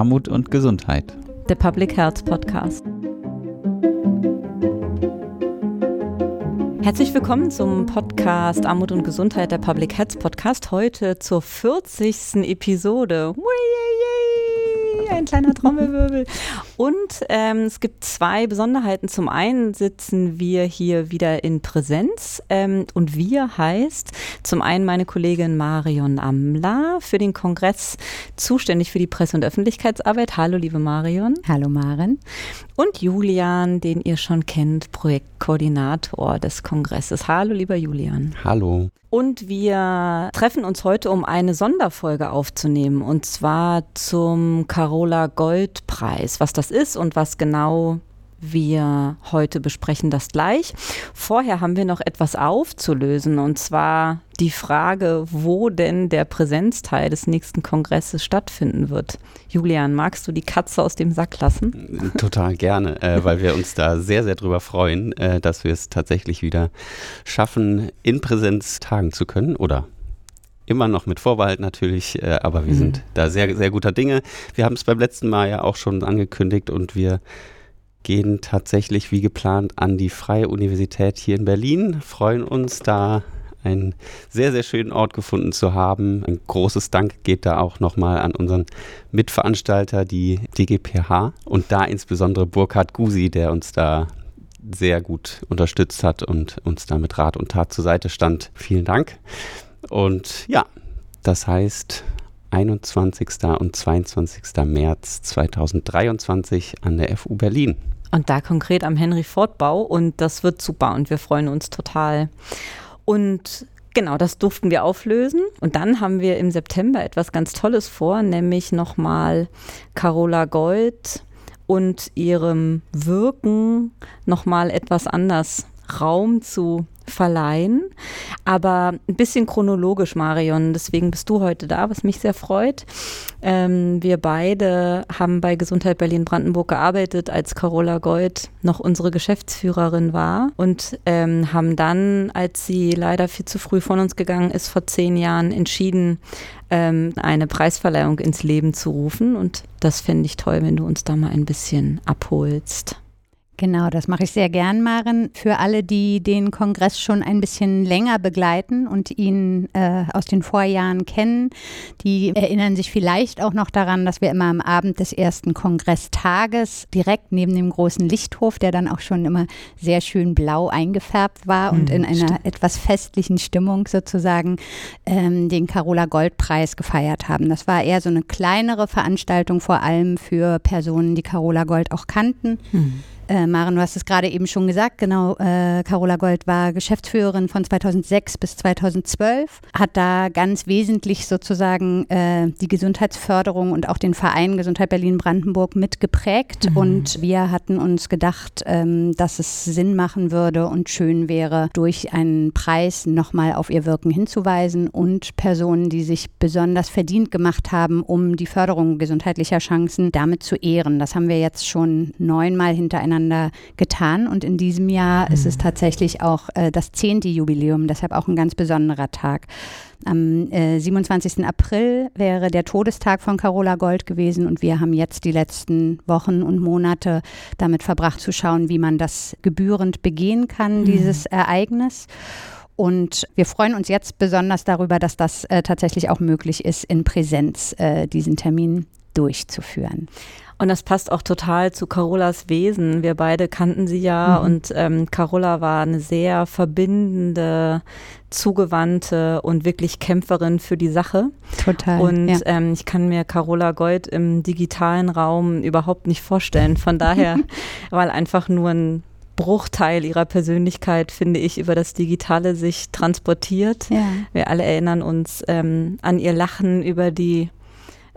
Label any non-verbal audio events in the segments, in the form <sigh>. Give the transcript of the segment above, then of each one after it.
Armut und Gesundheit. Der Public Health Podcast. Herzlich willkommen zum Podcast Armut und Gesundheit, der Public Health Podcast. Heute zur 40. Episode. Kleiner <laughs> Trommelwirbel. Und ähm, es gibt zwei Besonderheiten. Zum einen sitzen wir hier wieder in Präsenz ähm, und wir heißt zum einen meine Kollegin Marion Amler für den Kongress zuständig für die Presse- und Öffentlichkeitsarbeit. Hallo, liebe Marion. Hallo, Maren. Und Julian, den ihr schon kennt, Projektkoordinator des Kongresses. Hallo, lieber Julian. Hallo. Und wir treffen uns heute, um eine Sonderfolge aufzunehmen, und zwar zum Carola Gold Preis. Was das ist und was genau wir heute besprechen das gleich. Vorher haben wir noch etwas aufzulösen und zwar die Frage, wo denn der Präsenzteil des nächsten Kongresses stattfinden wird. Julian, magst du die Katze aus dem Sack lassen? Total gerne, äh, weil wir uns da sehr, sehr drüber freuen, äh, dass wir es tatsächlich wieder schaffen, in Präsenz tagen zu können oder immer noch mit Vorbehalt natürlich, äh, aber wir mhm. sind da sehr, sehr guter Dinge. Wir haben es beim letzten Mal ja auch schon angekündigt und wir gehen tatsächlich wie geplant an die Freie Universität hier in Berlin, freuen uns da einen sehr, sehr schönen Ort gefunden zu haben. Ein großes Dank geht da auch nochmal an unseren Mitveranstalter, die DGPH und da insbesondere Burkhard Gusi, der uns da sehr gut unterstützt hat und uns da mit Rat und Tat zur Seite stand. Vielen Dank. Und ja, das heißt, 21. und 22. März 2023 an der FU Berlin. Und da konkret am Henry-Ford-Bau und das wird super und wir freuen uns total. Und Genau, das durften wir auflösen. Und dann haben wir im September etwas ganz Tolles vor, nämlich nochmal Carola Gold und ihrem Wirken nochmal etwas anders Raum zu verleihen. Aber ein bisschen chronologisch, Marion. Deswegen bist du heute da, was mich sehr freut. Ähm, wir beide haben bei Gesundheit Berlin-Brandenburg gearbeitet, als Carola Gold noch unsere Geschäftsführerin war und ähm, haben dann, als sie leider viel zu früh von uns gegangen ist, vor zehn Jahren entschieden, ähm, eine Preisverleihung ins Leben zu rufen. Und das fände ich toll, wenn du uns da mal ein bisschen abholst. Genau, das mache ich sehr gern, Maren. Für alle, die den Kongress schon ein bisschen länger begleiten und ihn äh, aus den Vorjahren kennen, die erinnern sich vielleicht auch noch daran, dass wir immer am Abend des ersten Kongresstages direkt neben dem großen Lichthof, der dann auch schon immer sehr schön blau eingefärbt war und hm, in einer stimmt. etwas festlichen Stimmung sozusagen ähm, den Carola Gold Preis gefeiert haben. Das war eher so eine kleinere Veranstaltung, vor allem für Personen, die Carola Gold auch kannten. Hm. Äh, Maren, du hast es gerade eben schon gesagt, genau, äh, Carola Gold war Geschäftsführerin von 2006 bis 2012, hat da ganz wesentlich sozusagen äh, die Gesundheitsförderung und auch den Verein Gesundheit Berlin-Brandenburg mitgeprägt. Mhm. Und wir hatten uns gedacht, ähm, dass es Sinn machen würde und schön wäre, durch einen Preis nochmal auf ihr Wirken hinzuweisen und Personen, die sich besonders verdient gemacht haben, um die Förderung gesundheitlicher Chancen damit zu ehren. Das haben wir jetzt schon neunmal hintereinander miteinander getan. Und in diesem Jahr mhm. ist es tatsächlich auch äh, das zehnte Jubiläum, deshalb auch ein ganz besonderer Tag. Am äh, 27. April wäre der Todestag von Carola Gold gewesen und wir haben jetzt die letzten Wochen und Monate damit verbracht zu schauen, wie man das gebührend begehen kann, mhm. dieses Ereignis. Und wir freuen uns jetzt besonders darüber, dass das äh, tatsächlich auch möglich ist, in Präsenz äh, diesen Termin durchzuführen. Und das passt auch total zu Carolas Wesen. Wir beide kannten sie ja mhm. und ähm, Carola war eine sehr verbindende, zugewandte und wirklich Kämpferin für die Sache. Total. Und ja. ähm, ich kann mir Carola Gold im digitalen Raum überhaupt nicht vorstellen. Von daher, <laughs> weil einfach nur ein Bruchteil ihrer Persönlichkeit, finde ich, über das Digitale sich transportiert. Ja. Wir alle erinnern uns ähm, an ihr Lachen über die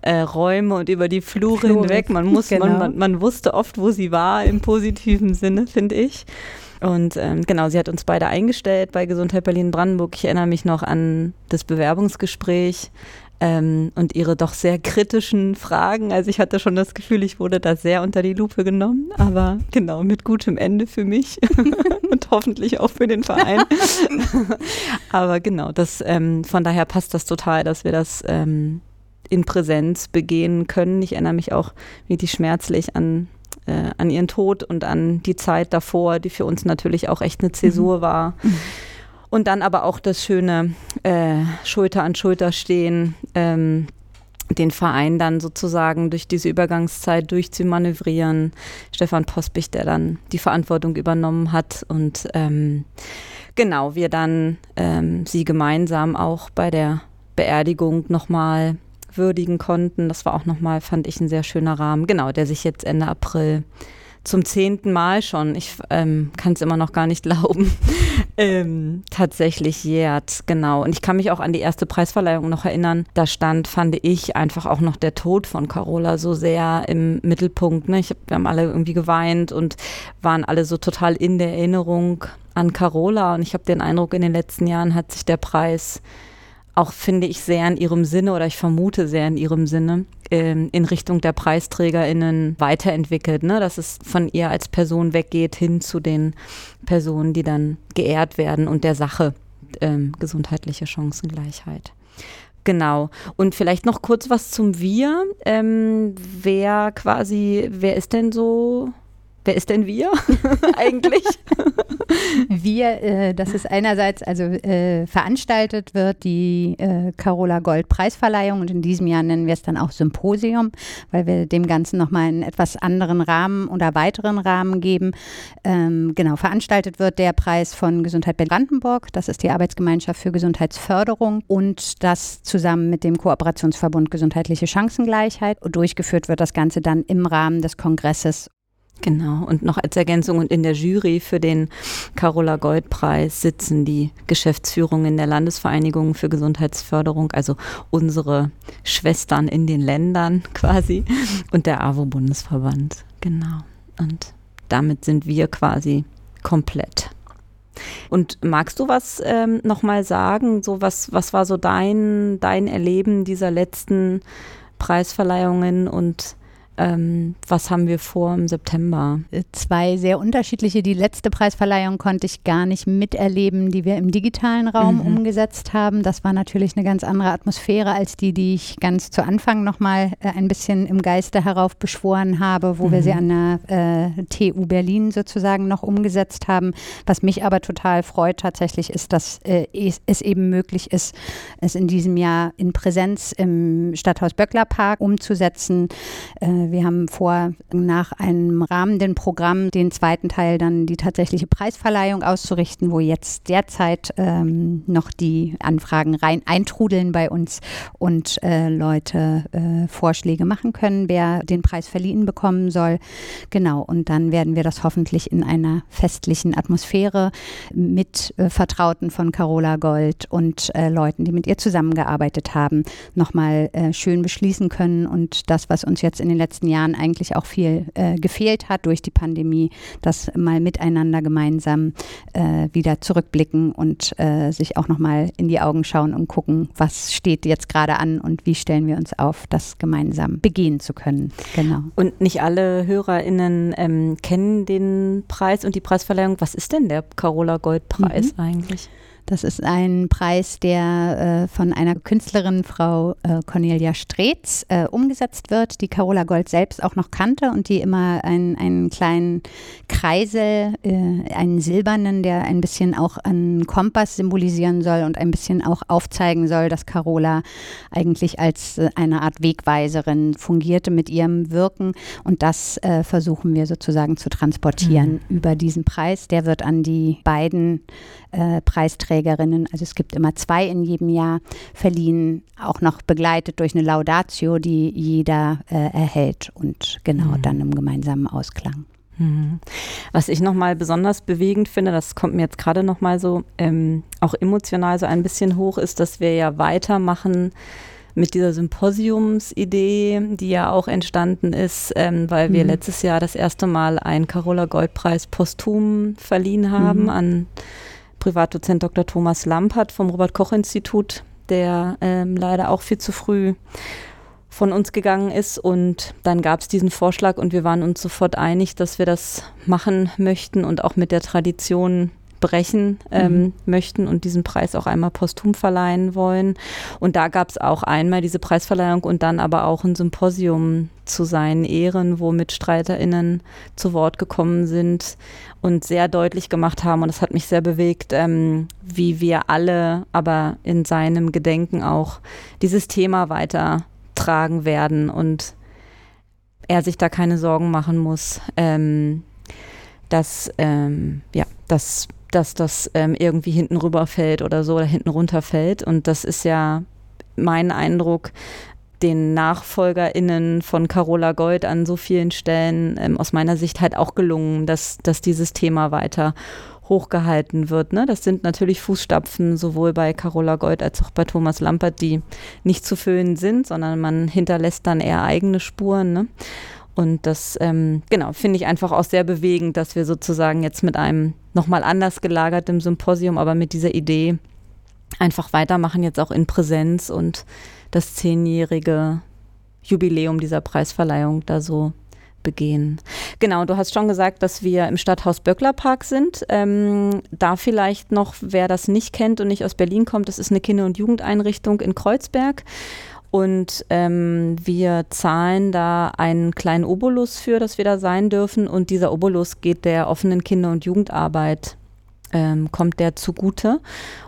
äh, Räume und über die Flure, Flure. hinweg. Man, muss, genau. man, man, man wusste oft, wo sie war im positiven Sinne, finde ich. Und ähm, genau, sie hat uns beide eingestellt bei Gesundheit Berlin-Brandenburg. Ich erinnere mich noch an das Bewerbungsgespräch ähm, und ihre doch sehr kritischen Fragen. Also ich hatte schon das Gefühl, ich wurde da sehr unter die Lupe genommen, aber genau, mit gutem Ende für mich <laughs> und hoffentlich auch für den Verein. <laughs> aber genau, das, ähm, von daher passt das total, dass wir das ähm, in Präsenz begehen können. Ich erinnere mich auch wirklich schmerzlich an, äh, an ihren Tod und an die Zeit davor, die für uns natürlich auch echt eine Zäsur mhm. war. Mhm. Und dann aber auch das schöne äh, Schulter an Schulter stehen, ähm, den Verein dann sozusagen durch diese Übergangszeit durchzumanövrieren. Stefan Pospich, der dann die Verantwortung übernommen hat und ähm, genau, wir dann ähm, sie gemeinsam auch bei der Beerdigung nochmal würdigen konnten. Das war auch nochmal, fand ich, ein sehr schöner Rahmen. Genau, der sich jetzt Ende April zum zehnten Mal schon, ich ähm, kann es immer noch gar nicht <laughs> glauben, ähm, tatsächlich jährt. Genau. Und ich kann mich auch an die erste Preisverleihung noch erinnern. Da stand, fand ich, einfach auch noch der Tod von Carola so sehr im Mittelpunkt. Ne? Ich wir haben alle irgendwie geweint und waren alle so total in der Erinnerung an Carola. Und ich habe den Eindruck, in den letzten Jahren hat sich der Preis auch, finde ich, sehr in ihrem Sinne oder ich vermute sehr in ihrem Sinne ähm, in Richtung der PreisträgerInnen weiterentwickelt, ne? dass es von ihr als Person weggeht hin zu den Personen, die dann geehrt werden und der Sache ähm, gesundheitliche Chancengleichheit. Genau. Und vielleicht noch kurz was zum Wir. Ähm, wer quasi, wer ist denn so Wer ist denn wir <laughs> eigentlich? wir, äh, das ist einerseits, also äh, veranstaltet wird die äh, Carola Gold Preisverleihung und in diesem Jahr nennen wir es dann auch Symposium, weil wir dem Ganzen nochmal einen etwas anderen Rahmen oder weiteren Rahmen geben. Ähm, genau, veranstaltet wird der Preis von Gesundheit Brandenburg, das ist die Arbeitsgemeinschaft für Gesundheitsförderung und das zusammen mit dem Kooperationsverbund Gesundheitliche Chancengleichheit. Und durchgeführt wird das Ganze dann im Rahmen des Kongresses Genau, und noch als Ergänzung und in der Jury für den Carola Gold Preis sitzen die Geschäftsführungen der Landesvereinigung für Gesundheitsförderung, also unsere Schwestern in den Ländern <laughs> quasi und der AWO Bundesverband. Genau. Und damit sind wir quasi komplett. Und magst du was ähm, nochmal sagen? So was, was war so dein, dein Erleben dieser letzten Preisverleihungen und ähm, was haben wir vor im September? Zwei sehr unterschiedliche. Die letzte Preisverleihung konnte ich gar nicht miterleben, die wir im digitalen Raum mhm. umgesetzt haben. Das war natürlich eine ganz andere Atmosphäre als die, die ich ganz zu Anfang nochmal äh, ein bisschen im Geiste heraufbeschworen habe, wo mhm. wir sie an der äh, TU Berlin sozusagen noch umgesetzt haben. Was mich aber total freut tatsächlich ist, dass äh, es eben möglich ist, es in diesem Jahr in Präsenz im Stadthaus Böckler Park umzusetzen. Äh, wir haben vor, nach einem rahmenden Programm den zweiten Teil dann die tatsächliche Preisverleihung auszurichten, wo jetzt derzeit ähm, noch die Anfragen rein eintrudeln bei uns und äh, Leute äh, Vorschläge machen können, wer den Preis verliehen bekommen soll. Genau, und dann werden wir das hoffentlich in einer festlichen Atmosphäre mit äh, Vertrauten von Carola Gold und äh, Leuten, die mit ihr zusammengearbeitet haben, nochmal äh, schön beschließen können und das, was uns jetzt in den letzten letzten Jahren eigentlich auch viel äh, gefehlt hat durch die Pandemie, das mal miteinander gemeinsam äh, wieder zurückblicken und äh, sich auch nochmal in die Augen schauen und gucken, was steht jetzt gerade an und wie stellen wir uns auf, das gemeinsam begehen zu können. Genau. Und nicht alle HörerInnen ähm, kennen den Preis und die Preisverleihung. Was ist denn der Carola Gold Preis mhm. eigentlich? Das ist ein Preis, der äh, von einer Künstlerin, Frau äh, Cornelia Streetz, äh, umgesetzt wird, die Carola Gold selbst auch noch kannte und die immer ein, einen kleinen Kreisel, äh, einen silbernen, der ein bisschen auch einen Kompass symbolisieren soll und ein bisschen auch aufzeigen soll, dass Carola eigentlich als äh, eine Art Wegweiserin fungierte mit ihrem Wirken. Und das äh, versuchen wir sozusagen zu transportieren mhm. über diesen Preis. Der wird an die beiden Preisträger Preisträgerinnen, also es gibt immer zwei in jedem Jahr, verliehen, auch noch begleitet durch eine Laudatio, die jeder äh, erhält und genau mhm. dann im gemeinsamen Ausklang. Mhm. Was ich nochmal besonders bewegend finde, das kommt mir jetzt gerade nochmal so ähm, auch emotional so ein bisschen hoch, ist, dass wir ja weitermachen mit dieser Symposiumsidee, die ja auch entstanden ist, ähm, weil wir mhm. letztes Jahr das erste Mal einen Carola Goldpreis posthum verliehen haben mhm. an Privatdozent Dr. Thomas Lampert vom Robert-Koch-Institut, der ähm, leider auch viel zu früh von uns gegangen ist. Und dann gab es diesen Vorschlag und wir waren uns sofort einig, dass wir das machen möchten und auch mit der Tradition brechen ähm, mhm. möchten und diesen Preis auch einmal posthum verleihen wollen. Und da gab es auch einmal diese Preisverleihung und dann aber auch ein Symposium zu seinen Ehren, wo MitstreiterInnen zu Wort gekommen sind und sehr deutlich gemacht haben. Und das hat mich sehr bewegt, ähm, wie wir alle aber in seinem Gedenken auch dieses Thema weitertragen werden und er sich da keine Sorgen machen muss, ähm, dass, ähm, ja, dass, dass das ähm, irgendwie hinten rüberfällt oder so oder hinten runterfällt. Und das ist ja mein Eindruck, den NachfolgerInnen von Carola Gold an so vielen Stellen ähm, aus meiner Sicht halt auch gelungen, dass, dass dieses Thema weiter hochgehalten wird. Ne? Das sind natürlich Fußstapfen sowohl bei Carola Gold als auch bei Thomas Lampert, die nicht zu füllen sind, sondern man hinterlässt dann eher eigene Spuren. Ne? Und das, ähm, genau, finde ich einfach auch sehr bewegend, dass wir sozusagen jetzt mit einem nochmal anders gelagerten Symposium, aber mit dieser Idee einfach weitermachen, jetzt auch in Präsenz und das zehnjährige Jubiläum dieser Preisverleihung da so begehen. Genau, du hast schon gesagt, dass wir im Stadthaus Böcklerpark sind. Ähm, da vielleicht noch, wer das nicht kennt und nicht aus Berlin kommt, das ist eine Kinder- und Jugendeinrichtung in Kreuzberg. Und ähm, wir zahlen da einen kleinen Obolus für, dass wir da sein dürfen. Und dieser Obolus geht der offenen Kinder- und Jugendarbeit, ähm, kommt der zugute.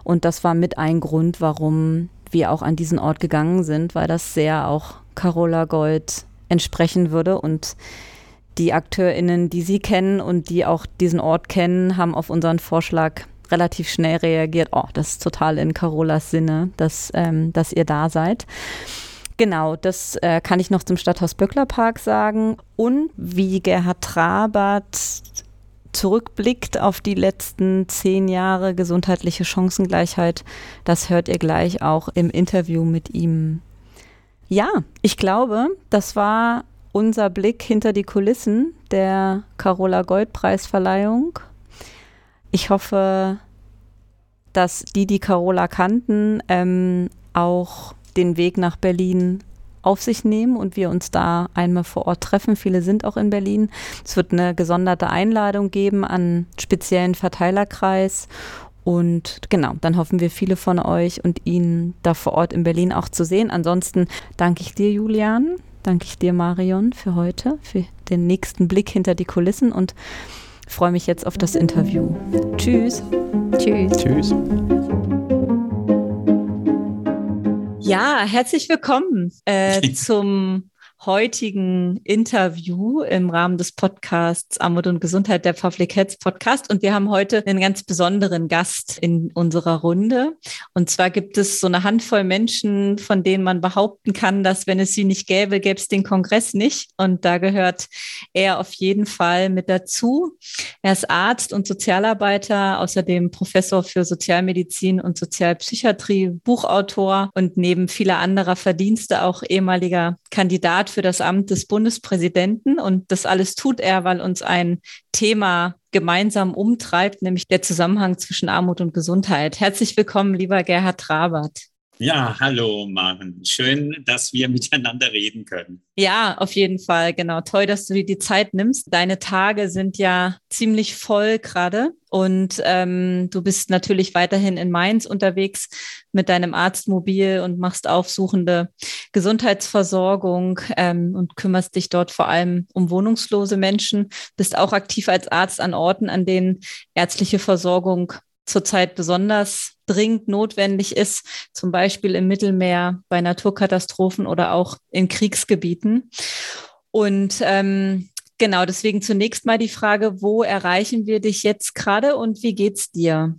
Und das war mit ein Grund, warum wir auch an diesen Ort gegangen sind, weil das sehr auch Carola Gold entsprechen würde. Und die AkteurInnen, die Sie kennen und die auch diesen Ort kennen, haben auf unseren Vorschlag relativ schnell reagiert. Oh, das ist total in Carolas Sinne, dass, ähm, dass ihr da seid. Genau, das äh, kann ich noch zum Stadthaus Böcklerpark sagen. Und wie Gerhard Trabert zurückblickt auf die letzten zehn Jahre gesundheitliche Chancengleichheit, das hört ihr gleich auch im Interview mit ihm. Ja, ich glaube, das war unser Blick hinter die Kulissen der Carola Gold Preisverleihung. Ich hoffe, dass die, die Carola kannten, ähm, auch den Weg nach Berlin auf sich nehmen und wir uns da einmal vor Ort treffen. Viele sind auch in Berlin. Es wird eine gesonderte Einladung geben an speziellen Verteilerkreis. Und genau, dann hoffen wir viele von euch und Ihnen da vor Ort in Berlin auch zu sehen. Ansonsten danke ich dir, Julian, danke ich dir, Marion, für heute, für den nächsten Blick hinter die Kulissen und freue mich jetzt auf das Interview. Tschüss. Tschüss. Tschüss. Ja, herzlich willkommen äh, <laughs> zum heutigen Interview im Rahmen des Podcasts Armut und Gesundheit der Public Health Podcast. Und wir haben heute einen ganz besonderen Gast in unserer Runde. Und zwar gibt es so eine Handvoll Menschen, von denen man behaupten kann, dass wenn es sie nicht gäbe, gäbe es den Kongress nicht. Und da gehört er auf jeden Fall mit dazu. Er ist Arzt und Sozialarbeiter, außerdem Professor für Sozialmedizin und Sozialpsychiatrie, Buchautor und neben vieler anderer Verdienste auch ehemaliger Kandidat für das Amt des Bundespräsidenten. Und das alles tut er, weil uns ein Thema gemeinsam umtreibt, nämlich der Zusammenhang zwischen Armut und Gesundheit. Herzlich willkommen, lieber Gerhard Trabert. Ja, hallo Maren. Schön, dass wir <laughs> miteinander reden können. Ja, auf jeden Fall. Genau. Toll, dass du dir die Zeit nimmst. Deine Tage sind ja ziemlich voll gerade und ähm, du bist natürlich weiterhin in Mainz unterwegs mit deinem Arztmobil und machst aufsuchende Gesundheitsversorgung ähm, und kümmerst dich dort vor allem um wohnungslose Menschen. Bist auch aktiv als Arzt an Orten, an denen ärztliche Versorgung zurzeit besonders dringend notwendig ist, zum Beispiel im Mittelmeer bei Naturkatastrophen oder auch in Kriegsgebieten. Und ähm, genau, deswegen zunächst mal die Frage, wo erreichen wir dich jetzt gerade und wie geht's dir?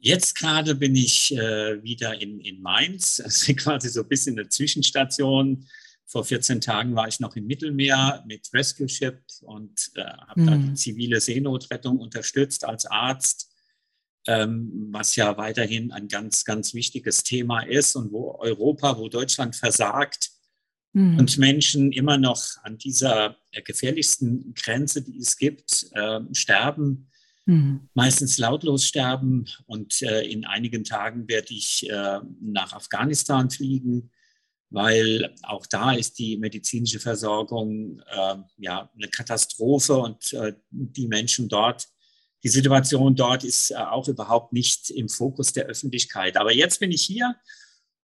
Jetzt gerade bin ich äh, wieder in, in Mainz, <laughs> also quasi so ein bisschen eine Zwischenstation. Vor 14 Tagen war ich noch im Mittelmeer mit Rescue Ship und äh, habe mhm. da die zivile Seenotrettung unterstützt als Arzt was ja weiterhin ein ganz, ganz wichtiges Thema ist und wo Europa, wo Deutschland versagt mhm. und Menschen immer noch an dieser äh, gefährlichsten Grenze, die es gibt, äh, sterben, mhm. meistens lautlos sterben. Und äh, in einigen Tagen werde ich äh, nach Afghanistan fliegen weil auch da ist die medizinische Versorgung äh, ja eine Katastrophe und äh, die Menschen dort die Situation dort ist äh, auch überhaupt nicht im Fokus der Öffentlichkeit. Aber jetzt bin ich hier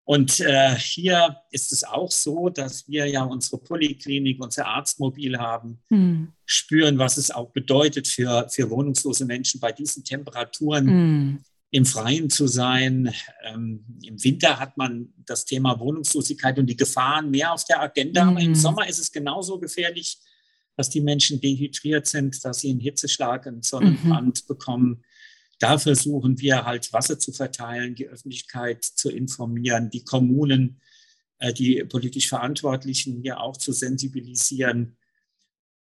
und äh, hier ist es auch so, dass wir ja unsere Poliklinik, unser Arztmobil haben, mhm. spüren, was es auch bedeutet für, für wohnungslose Menschen bei diesen Temperaturen. Mhm. Im Freien zu sein. Ähm, Im Winter hat man das Thema Wohnungslosigkeit und die Gefahren mehr auf der Agenda, mhm. aber im hm. Sommer ist es genauso gefährlich, dass die Menschen dehydriert sind, dass sie einen Hitzeschlag, einen Sonnenbrand mhm. bekommen. Da versuchen wir halt Wasser zu verteilen, die Öffentlichkeit zu informieren, die Kommunen, äh, die politisch Verantwortlichen hier auch zu sensibilisieren.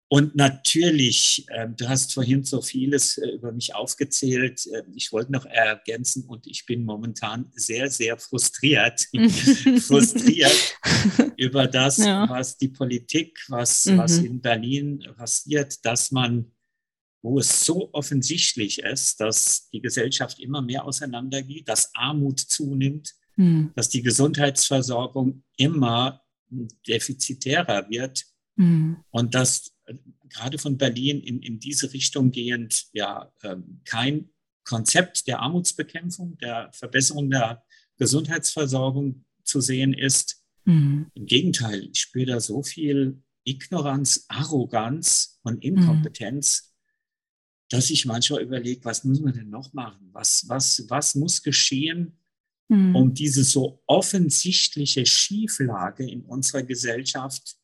Und natürlich, äh, du hast vorhin so vieles äh, über mich aufgezählt. Äh, ich wollte noch ergänzen und ich bin momentan sehr, sehr frustriert, <laughs> frustriert über das, ja. was die Politik, was, mhm. was in Berlin passiert, dass man wo es so offensichtlich ist, dass die Gesellschaft immer mehr auseinandergeht, dass Armut zunimmt, mhm. dass die Gesundheitsversorgung immer defizitärer wird mhm. und dass gerade von Berlin in, in diese Richtung gehend ja ähm, kein Konzept der Armutsbekämpfung, der Verbesserung der Gesundheitsversorgung zu sehen ist. Mhm. Im Gegenteil, ich spüre da so viel Ignoranz, Arroganz und Inkompetenz, dass ich manchmal überlege, was müssen wir denn noch machen? Was, was, was muss geschehen, mhm. um diese so offensichtliche Schieflage in unserer Gesellschaft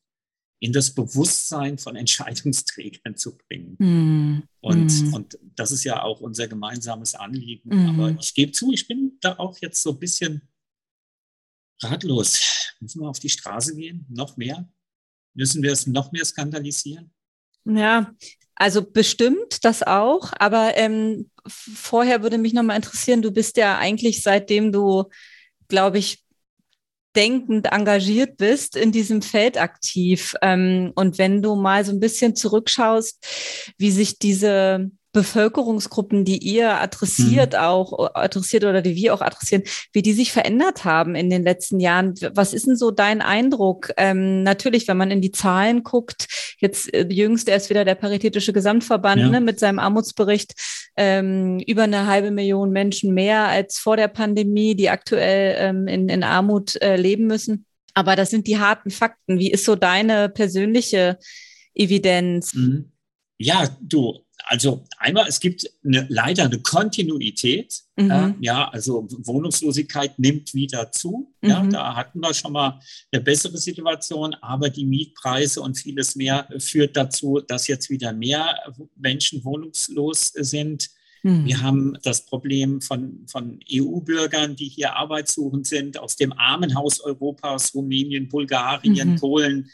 in das Bewusstsein von <laughs> Entscheidungsträgern zu bringen. Mhm. Und, mhm. und das ist ja auch unser gemeinsames Anliegen. Mhm. Aber ich gebe zu, ich bin da auch jetzt so ein bisschen ratlos. Müssen wir auf die Straße gehen? Noch mehr? Müssen wir es noch mehr skandalisieren? Ja, also bestimmt das auch, aber ähm, vorher würde mich nochmal interessieren, du bist ja eigentlich seitdem du, glaube ich, denkend engagiert bist, in diesem Feld aktiv. Ähm, und wenn du mal so ein bisschen zurückschaust, wie sich diese Bevölkerungsgruppen, die ihr adressiert mhm. auch, adressiert oder die wir auch adressieren, wie die sich verändert haben in den letzten Jahren. Was ist denn so dein Eindruck? Ähm, natürlich, wenn man in die Zahlen guckt, jetzt äh, jüngst erst wieder der Paritätische Gesamtverband ja. ne, mit seinem Armutsbericht, ähm, über eine halbe Million Menschen mehr als vor der Pandemie, die aktuell ähm, in, in Armut äh, leben müssen. Aber das sind die harten Fakten. Wie ist so deine persönliche Evidenz? Mhm. Ja, du, also einmal, es gibt eine, leider eine Kontinuität. Mhm. Äh, ja, also Wohnungslosigkeit nimmt wieder zu. Mhm. Ja, da hatten wir schon mal eine bessere Situation, aber die Mietpreise und vieles mehr führt dazu, dass jetzt wieder mehr Menschen wohnungslos sind. Mhm. Wir haben das Problem von, von EU-Bürgern, die hier arbeitssuchend sind, aus dem Armenhaus Europas, Rumänien, Bulgarien, mhm. Polen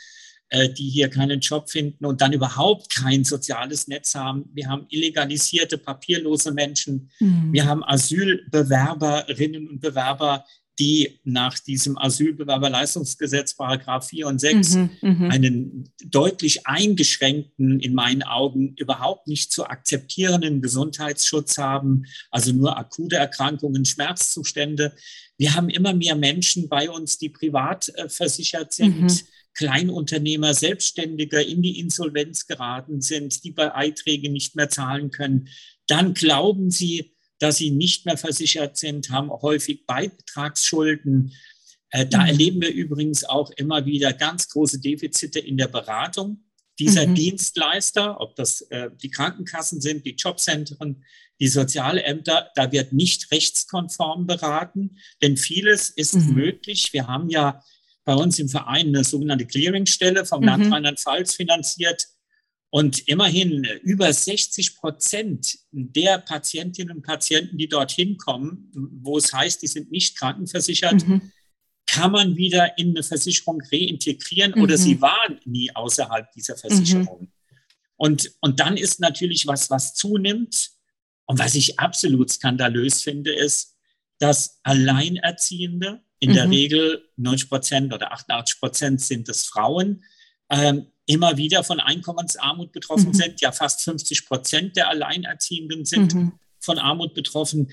die hier keinen Job finden und dann überhaupt kein soziales Netz haben. Wir haben illegalisierte, papierlose Menschen. Mhm. Wir haben Asylbewerberinnen und Bewerber, die nach diesem Asylbewerberleistungsgesetz, Paragraph 4 und 6, mhm, mhm, einen deutlich eingeschränkten, in meinen Augen überhaupt nicht zu akzeptierenden Gesundheitsschutz haben, also nur akute Erkrankungen, Schmerzzustände. Wir haben immer mehr Menschen bei uns, die privat äh, versichert sind. Kleinunternehmer, Selbstständige in die Insolvenz geraten sind, die Beiträge nicht mehr zahlen können, dann glauben sie, dass sie nicht mehr versichert sind, haben häufig Beitragsschulden. Äh, da mhm. erleben wir übrigens auch immer wieder ganz große Defizite in der Beratung dieser mhm. Dienstleister, ob das äh, die Krankenkassen sind, die Jobzentren, die Sozialämter, da wird nicht rechtskonform beraten, denn vieles ist mhm. möglich. Wir haben ja bei uns im Verein eine sogenannte Clearingstelle vom mhm. Land Rheinland-Pfalz finanziert. Und immerhin über 60 Prozent der Patientinnen und Patienten, die dorthin kommen, wo es heißt, die sind nicht krankenversichert, mhm. kann man wieder in eine Versicherung reintegrieren mhm. oder sie waren nie außerhalb dieser mhm. Versicherung. Und, und dann ist natürlich was, was zunimmt und was ich absolut skandalös finde, ist, dass Alleinerziehende in mhm. der Regel 90 Prozent oder 88 Prozent sind es Frauen, ähm, immer wieder von Einkommensarmut betroffen mhm. sind. Ja, fast 50 Prozent der Alleinerziehenden sind mhm. von Armut betroffen.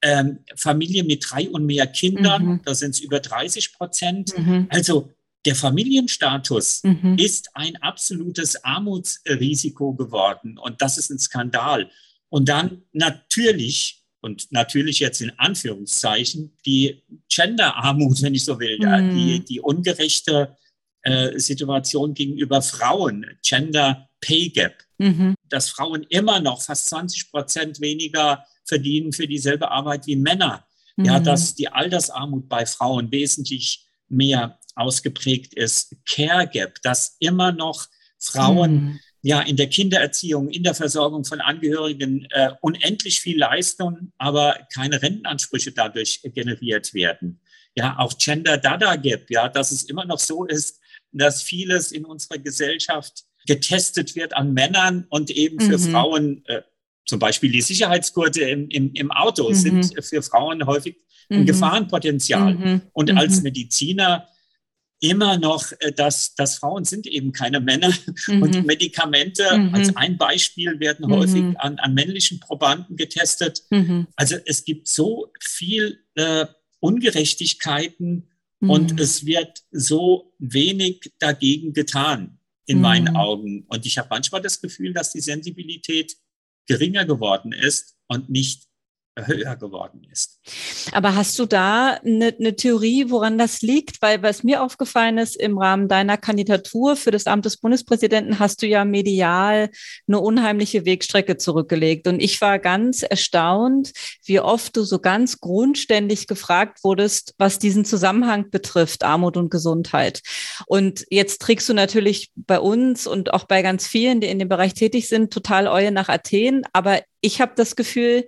Ähm, Familien mit drei und mehr Kindern, mhm. da sind es über 30 Prozent. Mhm. Also der Familienstatus mhm. ist ein absolutes Armutsrisiko geworden und das ist ein Skandal. Und dann natürlich, und natürlich jetzt in Anführungszeichen, die Gender-Armut, wenn ich so will, mhm. die, die ungerechte äh, Situation gegenüber Frauen, Gender Pay Gap, mhm. dass Frauen immer noch fast 20 Prozent weniger verdienen für dieselbe Arbeit wie Männer. Mhm. Ja, dass die Altersarmut bei Frauen wesentlich mehr ausgeprägt ist. Care Gap, dass immer noch Frauen mhm. Ja in der Kindererziehung, in der Versorgung von Angehörigen äh, unendlich viel leisten, aber keine Rentenansprüche dadurch generiert werden. Ja, auch Gender Dada Gap, ja, dass es immer noch so ist, dass vieles in unserer Gesellschaft getestet wird an Männern und eben für mhm. Frauen, äh, zum Beispiel die Sicherheitsgurte im, im, im Auto, mhm. sind für Frauen häufig ein mhm. Gefahrenpotenzial. Mhm. Und als mhm. Mediziner immer noch, äh, dass, dass Frauen sind eben keine Männer und die Medikamente als ein Beispiel werden häufig an, an männlichen Probanden getestet. Also es gibt so viel äh, Ungerechtigkeiten und mhm. es wird so wenig dagegen getan, in mhm. meinen Augen. Und ich habe manchmal das Gefühl, dass die Sensibilität geringer geworden ist und nicht <laughs> höher geworden ist. Aber hast du da eine, eine, Theorie, woran das liegt? Weil was mir aufgefallen ist, im Rahmen deiner Kandidatur für das Amt des Bundespräsidenten hast du ja medial eine unheimliche Wegstrecke zurückgelegt. Und ich war ganz erstaunt, wie oft du so ganz grundständig gefragt wurdest, was diesen Zusammenhang betrifft, Armut und Gesundheit. Und jetzt trägst du natürlich bei uns und auch bei ganz vielen, die in dem Bereich tätig sind, total Eue nach Athen. Aber ich habe das Gefühl,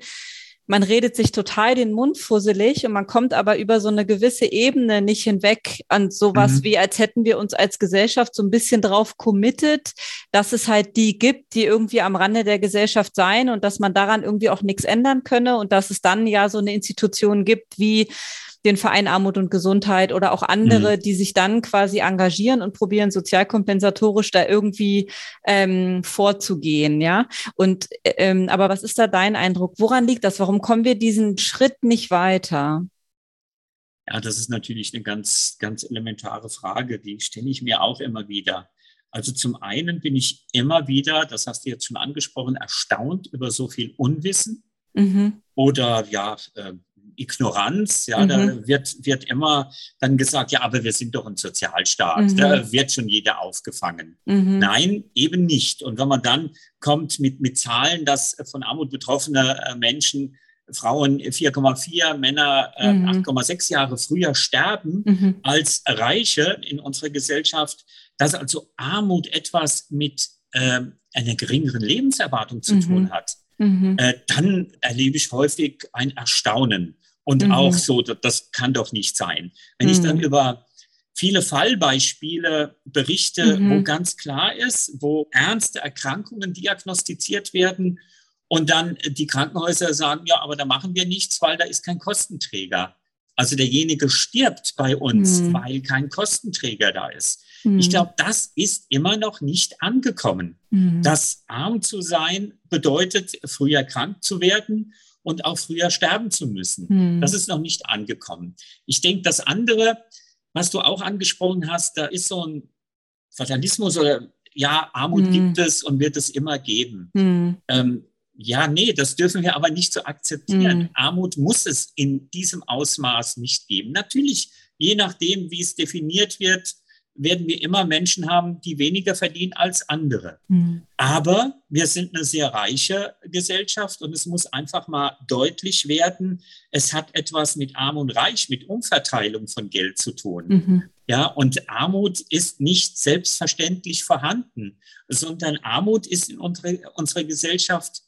man redet sich total den Mund fusselig und man kommt aber über so eine gewisse Ebene nicht hinweg an sowas mhm. wie, als hätten wir uns als Gesellschaft so ein bisschen drauf committed, dass es halt die gibt, die irgendwie am Rande der Gesellschaft sein und dass man daran irgendwie auch nichts ändern könne und dass es dann ja so eine Institution gibt wie den Verein Armut und Gesundheit oder auch andere, mhm. die sich dann quasi engagieren und probieren, sozialkompensatorisch da irgendwie ähm, vorzugehen, ja. Und ähm, aber was ist da dein Eindruck? Woran liegt das? Warum kommen wir diesen Schritt nicht weiter? Ja, das ist natürlich eine ganz, ganz elementare Frage, die stelle ich mir auch immer wieder. Also zum einen bin ich immer wieder, das hast du jetzt schon angesprochen, erstaunt über so viel Unwissen mhm. oder ja, äh, Ignoranz. Ja, mhm. da wird, wird immer dann gesagt, ja, aber wir sind doch ein Sozialstaat. Mhm. Da wird schon jeder aufgefangen. Mhm. Nein, eben nicht. Und wenn man dann kommt mit, mit Zahlen, dass von Armut betroffene äh, Menschen Frauen 4,4, Männer äh, 8,6 mhm. Jahre früher sterben mhm. als Reiche in unserer Gesellschaft, dass also Armut etwas mit äh, einer geringeren Lebenserwartung zu tun mhm. hat. Mhm. Äh, dann erlebe ich häufig ein Erstaunen. Und mhm. auch so, das kann doch nicht sein. Wenn mhm. ich dann mhm. über viele Fallbeispiele berichte, mhm. wo ganz klar ist, wo ernste Erkrankungen diagnostiziert werden und dann die Krankenhäuser sagen, ja, aber da machen wir nichts, weil da ist kein Kostenträger. Also derjenige stirbt bei uns, mhm. weil kein Kostenträger da ist. Ich mhm. glaube, das ist immer noch nicht angekommen. Mhm. Das arm zu sein bedeutet, früher krank zu werden und auch früher sterben zu müssen. Hm. Das ist noch nicht angekommen. Ich denke, das andere, was du auch angesprochen hast, da ist so ein Fatalismus oder ja, Armut hm. gibt es und wird es immer geben. Hm. Ähm, ja, nee, das dürfen wir aber nicht so akzeptieren. Hm. Armut muss es in diesem Ausmaß nicht geben. Natürlich, je nachdem, wie es definiert wird, werden wir immer Menschen haben, die weniger verdienen als andere. Mhm. Aber wir sind eine sehr reiche Gesellschaft und es muss einfach mal deutlich werden, es hat etwas mit Arm und Reich, mit Umverteilung von Geld zu tun. Mhm. Ja, und Armut ist nicht selbstverständlich vorhanden, sondern Armut ist in unserer, unserer Gesellschaft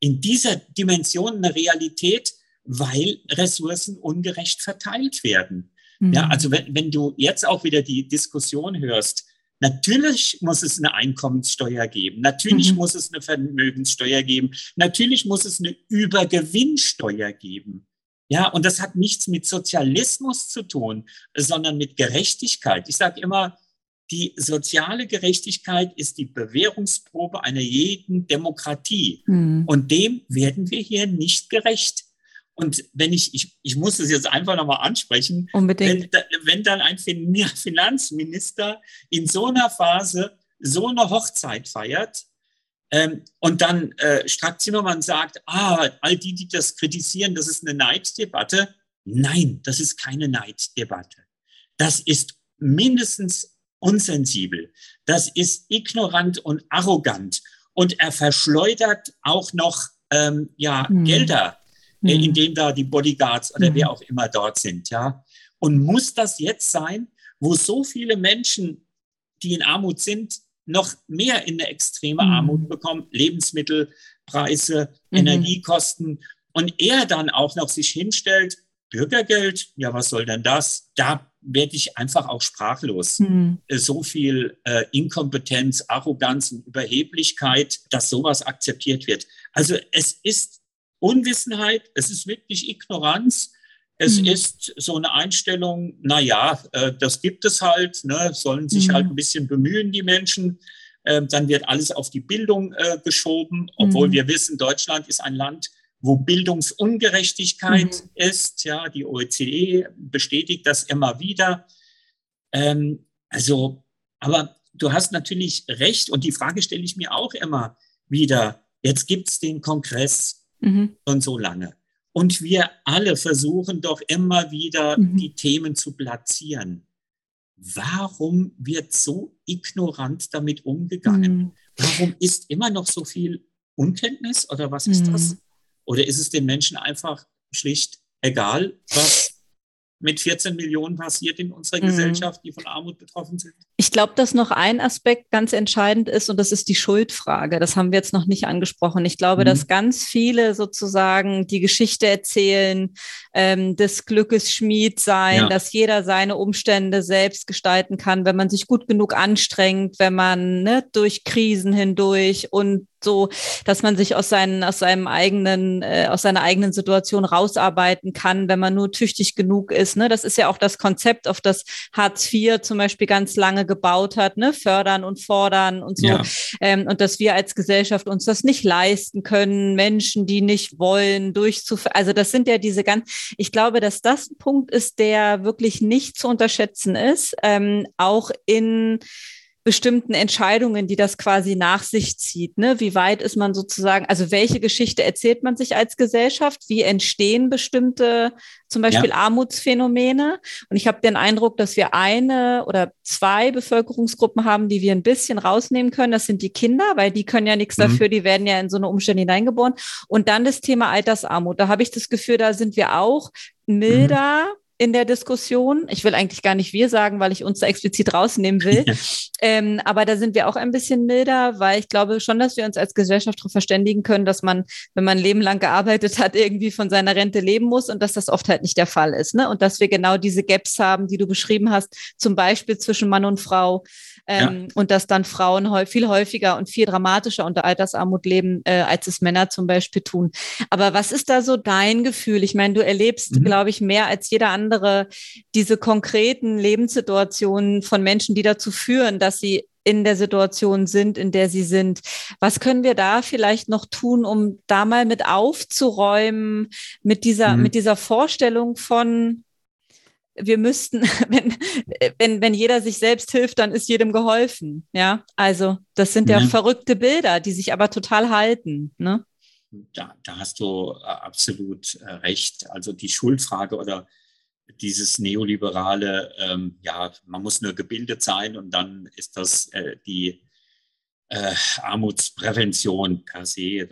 in dieser Dimension eine Realität, weil Ressourcen ungerecht verteilt werden. Ja, mhm. also wenn, wenn du jetzt auch wieder die Diskussion hörst, Natürlich muss es eine Einkommenssteuer geben. Natürlich mhm. muss es eine Vermögenssteuer geben. Natürlich muss es eine Übergewinnsteuer geben. Ja, und das hat nichts mit Sozialismus zu tun, sondern mit Gerechtigkeit. Ich sage immer, die soziale Gerechtigkeit ist die Bewährungsprobe einer jeden Demokratie. Mhm. Und dem werden wir hier nicht gerecht. Und wenn ich, ich, ich muss es jetzt einfach nochmal ansprechen, Unbedingt. Wenn, wenn dann ein <laughs> Finanzminister in so einer Phase so eine Hochzeit feiert, Ähm, und dann äh, Strack-Zimmermann sagt, ah, all die, die das kritisieren, das ist eine Neiddebatte. Nein, das ist keine Neiddebatte. Das ist mindestens unsensibel. Das ist ignorant und arrogant. Und er verschleudert auch noch ähm, ja, mhm. Gelder, mhm. indem da die Bodyguards oder mhm. wer auch immer dort sind. Ja? Und muss das jetzt sein, wo so viele Menschen, die in Armut sind, noch mehr in eine extreme mhm. Armut bekommen, Lebensmittelpreise, mhm. Energiekosten und er dann auch noch sich hinstellt, Bürgergeld, ja, was soll denn das? Da werde ich einfach auch sprachlos. Mhm. So viel äh, Inkompetenz, Arroganz und Überheblichkeit, dass sowas akzeptiert wird. Also es ist Unwissenheit, es ist wirklich Ignoranz. Es mhm. ist so eine Einstellung, na ja, äh, das gibt es halt, ne, sollen sich mhm. halt ein bisschen bemühen, die Menschen. Äh, dann wird alles auf die Bildung äh, geschoben, obwohl mhm. wir wissen, Deutschland ist ein Land, wo Bildungsungerechtigkeit mhm. ist. Ja, die OECD bestätigt das immer wieder. Ähm, also, aber du hast natürlich recht und die Frage stelle ich mir auch immer wieder. Jetzt gibt es den Kongress mhm. schon so lange. Und wir alle versuchen doch immer wieder mhm. die Themen zu platzieren. Warum wird so ignorant damit umgegangen? Mhm. Warum ist immer noch so viel Unkenntnis oder was ist das? Mhm. Oder ist es den Menschen einfach schlicht egal, was mit 14 Millionen passiert in unserer mhm. Gesellschaft, die von Armut betroffen sind? Ich glaube, dass noch ein Aspekt ganz entscheidend ist und das ist die Schuldfrage. Das haben wir jetzt noch nicht angesprochen. Ich glaube, mhm. dass ganz viele sozusagen die Geschichte erzählen, ähm, des Glückes Schmied sein, ja. dass jeder seine Umstände selbst gestalten kann, wenn man sich gut genug anstrengt, wenn man ne, durch Krisen hindurch und so, dass man sich aus, seinen, aus seinem eigenen, äh, aus seiner eigenen Situation rausarbeiten kann, wenn man nur tüchtig genug ist. Ne? Das ist ja auch das Konzept, auf das Hartz IV zum Beispiel ganz lange gebaut hat, ne? fördern und fordern und so. Ja. Ähm, und dass wir als Gesellschaft uns das nicht leisten können, Menschen, die nicht wollen, durchzuführen. Also das sind ja diese ganz, ich glaube, dass das ein Punkt ist, der wirklich nicht zu unterschätzen ist, ähm, auch in bestimmten Entscheidungen, die das quasi nach sich zieht. Ne? Wie weit ist man sozusagen, also welche Geschichte erzählt man sich als Gesellschaft? Wie entstehen bestimmte zum Beispiel ja. Armutsphänomene? Und ich habe den Eindruck, dass wir eine oder zwei Bevölkerungsgruppen haben, die wir ein bisschen rausnehmen können. Das sind die Kinder, weil die können ja nichts mhm. dafür, die werden ja in so eine Umstände hineingeboren. Und dann das Thema Altersarmut. Da habe ich das Gefühl, da sind wir auch milder. Mhm in der Diskussion. Ich will eigentlich gar nicht wir sagen, weil ich uns da explizit rausnehmen will. <laughs> ähm, aber da sind wir auch ein bisschen milder, weil ich glaube schon, dass wir uns als Gesellschaft darauf verständigen können, dass man, wenn man ein Leben lang gearbeitet hat, irgendwie von seiner Rente leben muss und dass das oft halt nicht der Fall ist. Ne? Und dass wir genau diese Gaps haben, die du beschrieben hast, zum Beispiel zwischen Mann und Frau. Ähm, ja. Und dass dann Frauen viel häufiger und viel dramatischer unter Altersarmut leben, äh, als es Männer zum Beispiel tun. Aber was ist da so dein Gefühl? Ich meine, du erlebst, mhm. glaube ich, mehr als jeder andere diese konkreten Lebenssituationen von Menschen, die dazu führen, dass sie in der Situation sind, in der sie sind. Was können wir da vielleicht noch tun, um da mal mit aufzuräumen, mit dieser, mhm. mit dieser Vorstellung von, wir müssten, <laughs> wenn, wenn, wenn jeder sich selbst hilft, dann ist jedem geholfen. Ja, also das sind ja, ja verrückte Bilder, die sich aber total halten. Ne? Da, da hast du äh, absolut äh, recht. Also die Schuldfrage oder dieses neoliberale, ähm, ja, man muss nur gebildet sein und dann ist das äh, die äh, Armutsprävention per se.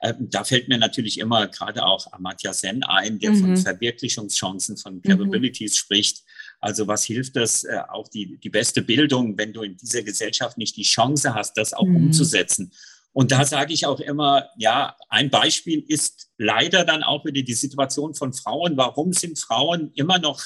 Äh, da fällt mir natürlich immer gerade auch Amartya Sen ein, der mhm. von Verwirklichungschancen, von. Capabilities mhm. spricht. Also was hilft das, äh, auch die, die beste Bildung, wenn du in dieser Gesellschaft nicht die Chance hast, das auch mhm. umzusetzen. Und da sage ich auch immer, ja, ein Beispiel ist leider dann auch wieder die Situation von Frauen. Warum sind Frauen immer noch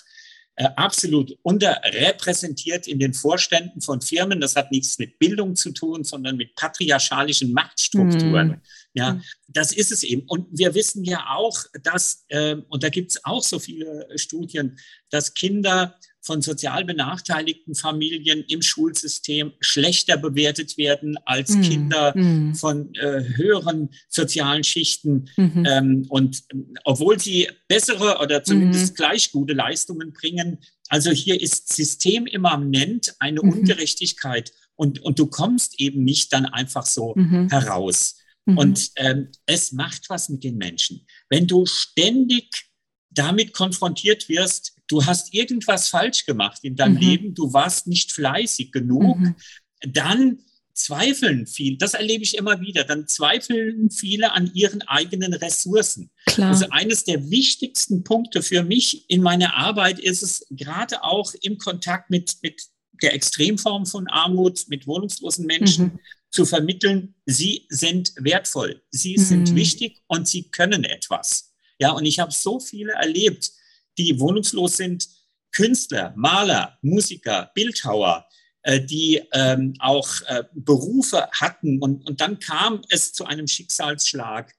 absolut unterrepräsentiert in den Vorständen von Firmen. Das hat nichts mit Bildung zu tun, sondern mit patriarchalischen Machtstrukturen. Mhm. Ja, mhm. das ist es eben. Und wir wissen ja auch, dass, äh, und da gibt es auch so viele Studien, dass Kinder von sozial benachteiligten Familien im Schulsystem schlechter bewertet werden als mm. Kinder mm. von äh, höheren sozialen Schichten. Mm ähm, und obwohl sie bessere oder zumindest -hmm. gleich gute Leistungen bringen, also hier ist systemimmanent eine -hmm. Ungerechtigkeit und, und du kommst eben nicht dann einfach so mhm. heraus. Mhm. Und ähm, es macht was mit den Menschen. Wenn du ständig damit konfrontiert wirst, du hast irgendwas falsch gemacht in deinem mhm. Leben, du warst nicht fleißig genug, mhm. dann zweifeln viele, das erlebe ich immer wieder, dann zweifeln viele an ihren eigenen Ressourcen. Klar. Also eines der wichtigsten Punkte für mich in meiner Arbeit ist es gerade auch im Kontakt mit, mit der Extremform von Armut, mit wohnungslosen Menschen mhm. zu vermitteln, sie sind wertvoll, sie mhm. sind wichtig und sie können etwas. Ja, und ich habe so viele erlebt, die wohnungslos sind, Künstler, Maler, Musiker, Bildhauer, äh, die ähm, auch äh, Berufe hatten. Und, und dann kam es zu einem Schicksalsschlag.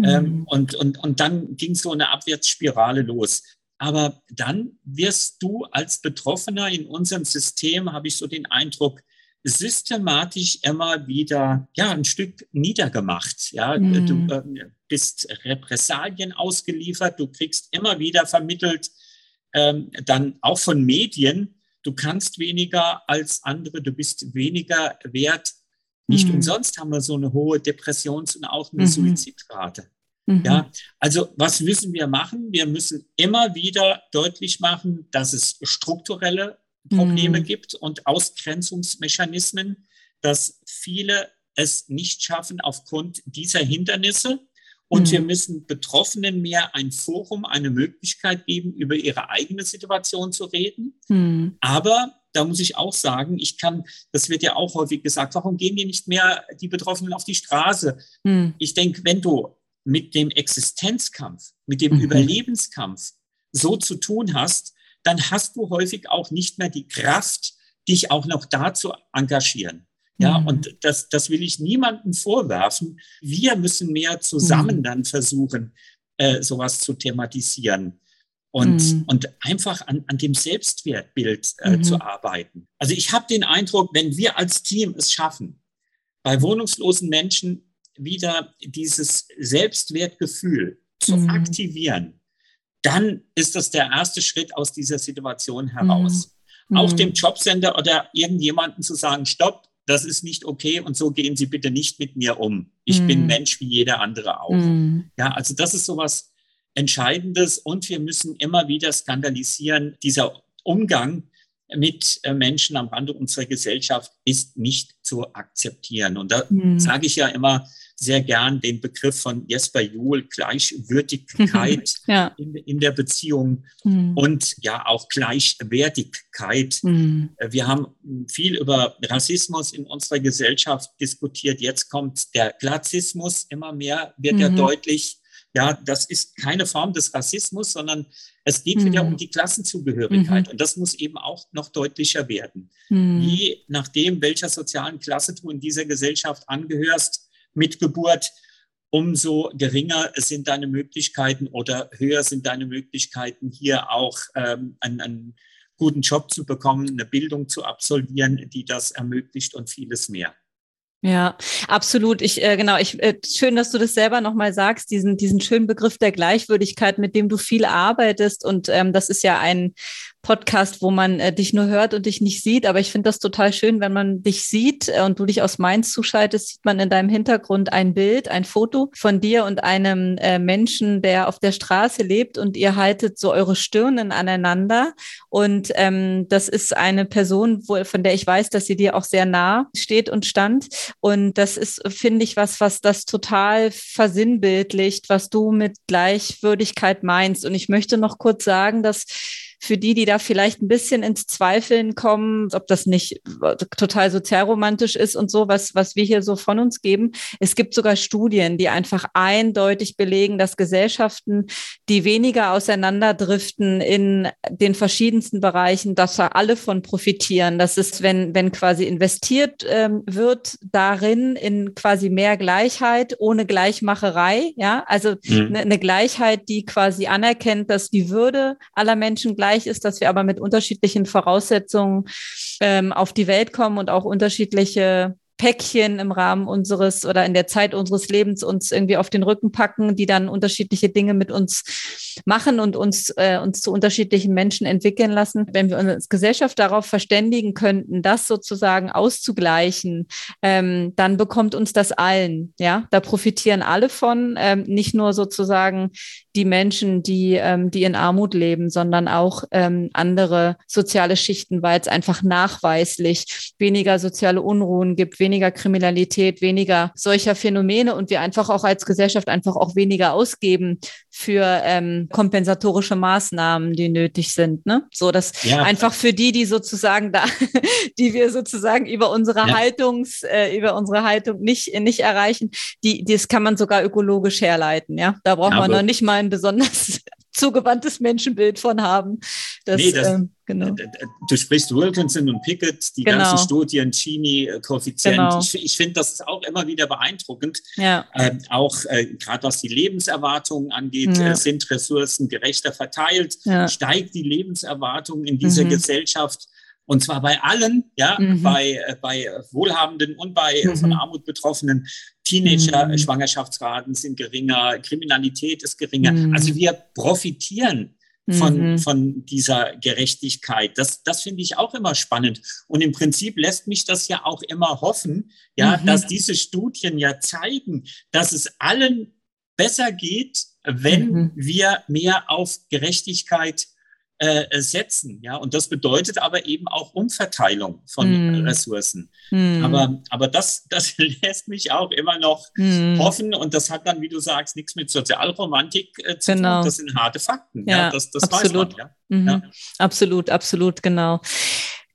Ähm, mhm. und, und, und dann ging so eine Abwärtsspirale los. Aber dann wirst du als Betroffener in unserem System, habe ich so den Eindruck, systematisch immer wieder ja ein Stück niedergemacht. Ja, mhm. du äh, bist Repressalien ausgeliefert, du kriegst immer wieder vermittelt, ähm, dann auch von Medien, du kannst weniger als andere, du bist weniger wert. Nicht mhm. umsonst haben wir so eine hohe Depressions- und auch eine mhm. Suizidrate. Mhm. Ja, also was müssen wir machen? Wir müssen immer wieder deutlich machen, dass es strukturelle Probleme mhm. gibt und Ausgrenzungsmechanismen, dass viele es nicht schaffen aufgrund dieser Hindernisse. Und mhm. wir müssen Betroffenen mehr ein Forum, eine Möglichkeit geben, über ihre eigene Situation zu reden. Mhm. Aber da muss ich auch sagen, ich kann, das wird ja auch häufig gesagt, warum gehen die nicht mehr die Betroffenen auf die Straße? Mhm. Ich denke, wenn du mit dem Existenzkampf, mit dem mhm. Überlebenskampf so zu tun hast, dann hast du häufig auch nicht mehr die Kraft, dich auch noch da zu engagieren. Ja, mhm. und das, das will ich niemandem vorwerfen. Wir müssen mehr zusammen mhm. dann versuchen, äh, sowas zu thematisieren und, mhm. und einfach an, an dem Selbstwertbild äh, mhm. zu arbeiten. Also ich habe den Eindruck, wenn wir als Team es schaffen, bei wohnungslosen Menschen wieder dieses Selbstwertgefühl zu mhm. aktivieren, dann ist das der erste Schritt aus dieser Situation heraus. Mhm. Auch dem Jobcenter oder irgendjemanden zu sagen, stopp, das ist nicht okay und so gehen Sie bitte nicht mit mir um. Ich mm. bin mhm. Mensch wie jeder andere auch. Mm. Ja, also das ist sowas Entscheidendes und wir müssen immer wieder skandalisieren, dieser Umgang mit äh, Menschen am Rande unserer Gesellschaft ist nicht zu akzeptieren. Und da mm. sage ich ja immer, sehr gern den Begriff von Jesper Juhl, Gleichwürdigkeit <laughs> ja. in, in, der Beziehung mhm. und ja auch Gleichwertigkeit. Mhm. Wir haben viel über Rassismus in unserer Gesellschaft diskutiert. Jetzt kommt der Klassismus immer mehr, wird mhm. er deutlich. Ja, das ist keine Form des Rassismus, sondern es geht wieder um mhm. die Klassenzugehörigkeit. Mhm. Und das muss eben auch noch deutlicher werden. Mhm. Je nachdem, welcher sozialen Klasse du in dieser Gesellschaft angehörst, mit Geburt, umso geringer sind deine Möglichkeiten oder höher sind deine Möglichkeiten, hier auch ähm, einen, einen guten Job zu bekommen, eine Bildung zu absolvieren, die das ermöglicht und vieles mehr. Ja, absolut. Ich äh, genau, ich äh, schön, dass du das selber nochmal sagst, diesen diesen schönen Begriff der Gleichwürdigkeit, mit dem du viel arbeitest und ähm, das ist ja ein Podcast, wo man äh, dich nur hört und dich nicht sieht. Aber ich finde das total schön, wenn man dich sieht äh, und du dich aus Mainz zuschaltest, sieht man in deinem Hintergrund ein Bild, ein Foto von dir und einem äh, Menschen, der auf der Straße lebt und ihr haltet so eure Stirnen aneinander. Und ähm, das ist eine Person, wo, von der ich weiß, dass sie dir auch sehr nah steht und stand. Und das ist, finde ich, was, was das total versinnbildlicht, was du mit Gleichwürdigkeit meinst. Und ich möchte noch kurz sagen, dass für die, die da vielleicht ein bisschen ins Zweifeln kommen, ob das nicht total sozialromantisch ist und so, was, was wir hier so von uns geben. Es gibt sogar Studien, die einfach eindeutig belegen, dass Gesellschaften, die weniger auseinanderdriften in den verschiedensten Bereichen, dass da alle von profitieren. Das ist, wenn, wenn quasi investiert ähm, wird darin in quasi mehr Gleichheit ohne Gleichmacherei, ja, also mhm. eine, eine Gleichheit, die quasi anerkennt, dass die Würde aller Menschen gleich gleich ist, dass wir aber mit unterschiedlichen Voraussetzungen ähm, auf die Welt kommen und auch unterschiedliche Päckchen im Rahmen unseres oder in der Zeit unseres Lebens uns irgendwie auf den Rücken packen, die dann unterschiedliche Dinge mit uns machen und uns, äh, uns zu unterschiedlichen Menschen entwickeln lassen. Wenn wir uns als Gesellschaft darauf verständigen könnten, das sozusagen auszugleichen, ähm, dann bekommt uns das allen. Ja, da profitieren alle von, ähm, nicht nur sozusagen die Menschen, die, ähm, die in Armut leben, sondern auch ähm, andere soziale Schichten, weil es einfach nachweislich weniger soziale Unruhen gibt, Kriminalität, weniger solcher Phänomene und wir einfach auch als Gesellschaft einfach auch weniger ausgeben für ähm, kompensatorische Maßnahmen, die nötig sind. Ne? So, dass ja. einfach für die, die sozusagen da, <laughs> die wir sozusagen über unsere ja. Haltungs, äh, über unsere Haltung nicht, nicht erreichen, die, das kann man sogar ökologisch herleiten. Ja, da braucht ja, man noch nicht mal ein besonders zugewandtes Menschenbild von haben. Das, nee, das, ähm, genau. Du sprichst Wilkinson und Pickett, die genau. ganzen Studien, Gini-Koeffizient. Genau. Ich, ich finde das auch immer wieder beeindruckend. Ja. Ähm, auch äh, gerade was die Lebenserwartung angeht, ja. äh, sind Ressourcen gerechter verteilt, ja. steigt die Lebenserwartung in dieser mhm. Gesellschaft. Und zwar bei allen, ja, mhm. bei, äh, bei Wohlhabenden und bei mhm. von Armut Betroffenen. Teenager-Schwangerschaftsraten mhm. sind geringer, Kriminalität ist geringer. Mhm. Also wir profitieren von, mhm. von dieser Gerechtigkeit. Das, das finde ich auch immer spannend. Und im Prinzip lässt mich das ja auch immer hoffen, ja, mhm. dass diese Studien ja zeigen, dass es allen besser geht, wenn mhm. wir mehr auf Gerechtigkeit äh, setzen. Ja, und das bedeutet aber eben auch Umverteilung von mm. Ressourcen. Mm. Aber, aber das, das <laughs> lässt mich auch immer noch mm. hoffen und das hat dann, wie du sagst, nichts mit Sozialromantik äh, zu genau. tun. Das sind harte Fakten. Ja, ja das, das absolut. weiß man. Ja. Mhm. ja. Absolut, absolut, genau.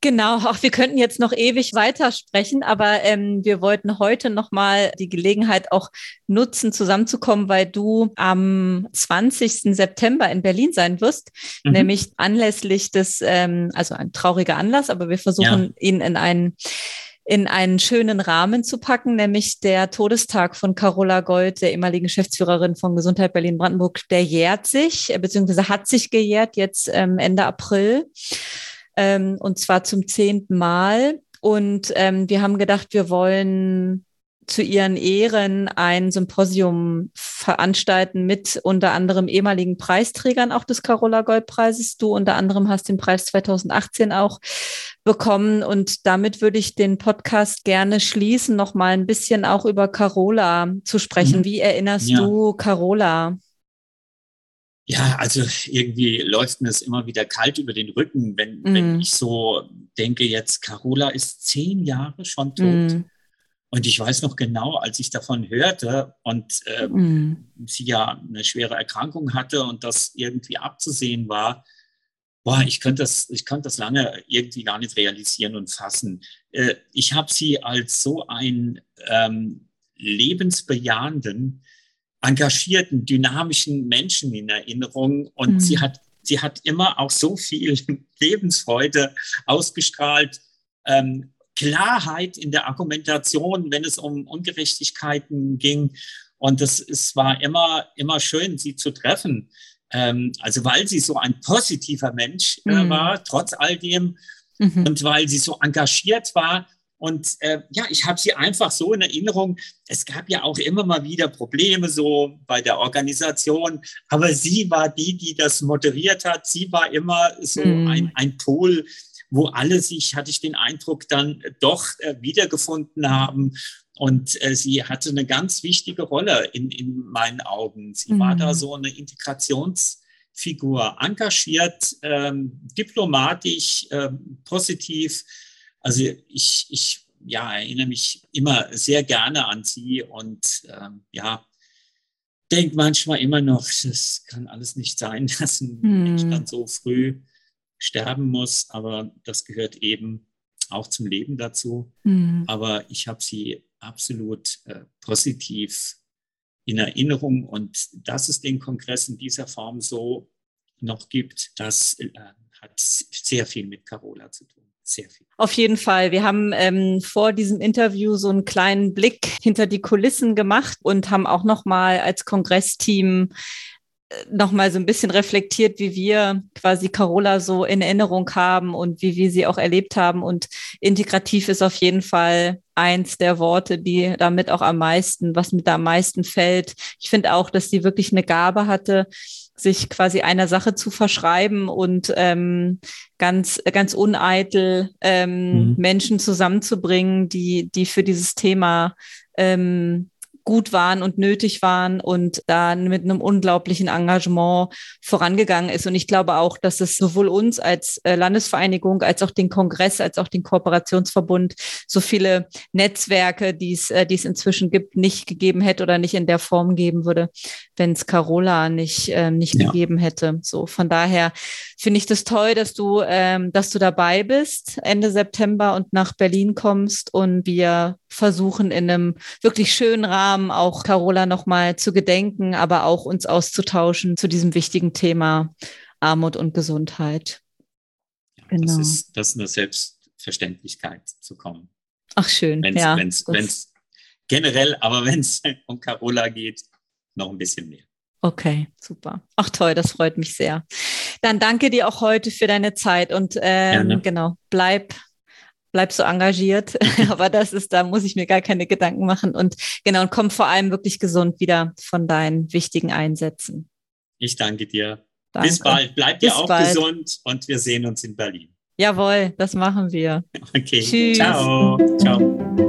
Genau, auch wir könnten jetzt noch ewig weitersprechen, aber ähm, wir wollten heute nochmal die Gelegenheit auch nutzen, zusammenzukommen, weil du am 20. September in Berlin sein wirst, mhm. nämlich anlässlich des, ähm, also ein trauriger Anlass, aber wir versuchen ja. ihn in einen in einen schönen Rahmen zu packen, nämlich der Todestag von Carola Gold, der ehemaligen Geschäftsführerin von Gesundheit Berlin-Brandenburg, der jährt sich, beziehungsweise hat sich gejährt jetzt ähm, Ende April ähm, und zwar zum zehnten Mal. Und ähm, wir haben gedacht, wir wollen zu ihren Ehren ein Symposium veranstalten mit unter anderem ehemaligen Preisträgern auch des Carola Gold Preises. Du unter anderem hast den Preis 2018 auch bekommen und damit würde ich den Podcast gerne schließen, noch mal ein bisschen auch über Carola zu sprechen. Mhm. Wie erinnerst ja. du Carola? Ja, also irgendwie läuft mir es immer wieder kalt über den Rücken, wenn, mm. wenn ich so denke, jetzt Carola ist zehn Jahre schon tot. Mm. Und ich weiß noch genau, als ich davon hörte und äh, mm. sie ja eine schwere Erkrankung hatte und das irgendwie abzusehen war, boah, ich könnte das, ich könnte das lange irgendwie gar nicht realisieren und fassen. Äh, ich habe sie als so ein ähm, lebensbejahenden, engagierten, dynamischen Menschen in Erinnerung und mhm. sie hat sie hat immer auch so viel <laughs> Lebensfreude ausgestrahlt, ähm, Klarheit in der Argumentation, wenn es um Ungerechtigkeiten ging. Und es, es war immer, immer schön, sie zu treffen. Ähm, also weil sie so ein positiver Mensch äh, mhm. war, trotz all dem, mhm. und weil sie so engagiert war, und äh, ja, ich habe sie einfach so in Erinnerung. Es gab ja auch immer mal wieder Probleme so bei der Organisation, aber sie war die, die das moderiert hat. Sie war immer so mm. ein, ein Pol, wo alle sich, hatte ich den Eindruck, dann doch äh, wiedergefunden haben. Und äh, sie hatte eine ganz wichtige Rolle in, in meinen Augen. Sie mm. war da mhm. so eine Integrationsfigur, engagiert, ähm, diplomatisch, ähm, positiv also ich, ich ja, erinnere mich immer sehr gerne an sie und ähm, ja, denke manchmal immer noch, das kann alles nicht sein, <laughs> dass ein hm. Mensch dann so früh sterben muss, aber das gehört eben auch zum Leben dazu. Hm. Aber ich habe sie absolut äh, positiv in Erinnerung und dass es den Kongress in dieser Form so noch gibt, das äh, hat sehr viel mit Carola zu tun sehr viel. Auf jeden Fall. Wir haben ähm, vor diesem Interview so einen kleinen Blick hinter die Kulissen gemacht und haben auch noch mal als Kongressteam äh, noch mal so ein bisschen reflektiert, wie wir quasi Carola so in Erinnerung haben und wie wir sie auch erlebt haben. Und integrativ ist auf jeden Fall eins der Worte, die damit auch am meisten, was mit da am meisten fällt. Ich finde auch, dass sie wirklich eine Gabe hatte, sich quasi einer Sache zu verschreiben und ähm, ganz, ganz uneitel ähm, mhm. Menschen zusammenzubringen, die, die für dieses Thema ähm, gut waren und nötig waren und da mit einem unglaublichen Engagement vorangegangen ist. Und ich glaube auch, dass es sowohl uns als äh, Landesvereinigung als auch den Kongress, als auch den Kooperationsverbund so viele Netzwerke, die es, äh, die es inzwischen gibt, nicht gegeben hätte oder nicht in der Form geben würde, wenn es Carola nicht, äh, nicht ja. gegeben hätte. So von daher finde ich das toll, dass du, ähm, dass du dabei bist Ende September und nach Berlin kommst und wir versuchen in einem wirklich schönen Rahmen auch Carola nochmal zu gedenken, aber auch uns auszutauschen zu diesem wichtigen Thema Armut und Gesundheit. Genau. Das, ist, das ist eine Selbstverständlichkeit zu kommen. Ach schön, wenn's, ja. Wenn es generell, aber <laughs> wenn es um Carola geht, noch ein bisschen mehr. Okay, super. Ach toll, das freut mich sehr. Dann danke dir auch heute für deine Zeit und ähm, genau, bleib bleib so engagiert. <laughs> Aber das ist, da muss ich mir gar keine Gedanken machen. Und genau, und komm vor allem wirklich gesund wieder von deinen wichtigen Einsätzen. Ich danke dir. Danke. Bis bald. Bleib dir auch bald. gesund und wir sehen uns in Berlin. Jawohl, das machen wir. Okay. Tschüss. Ciao. Ciao.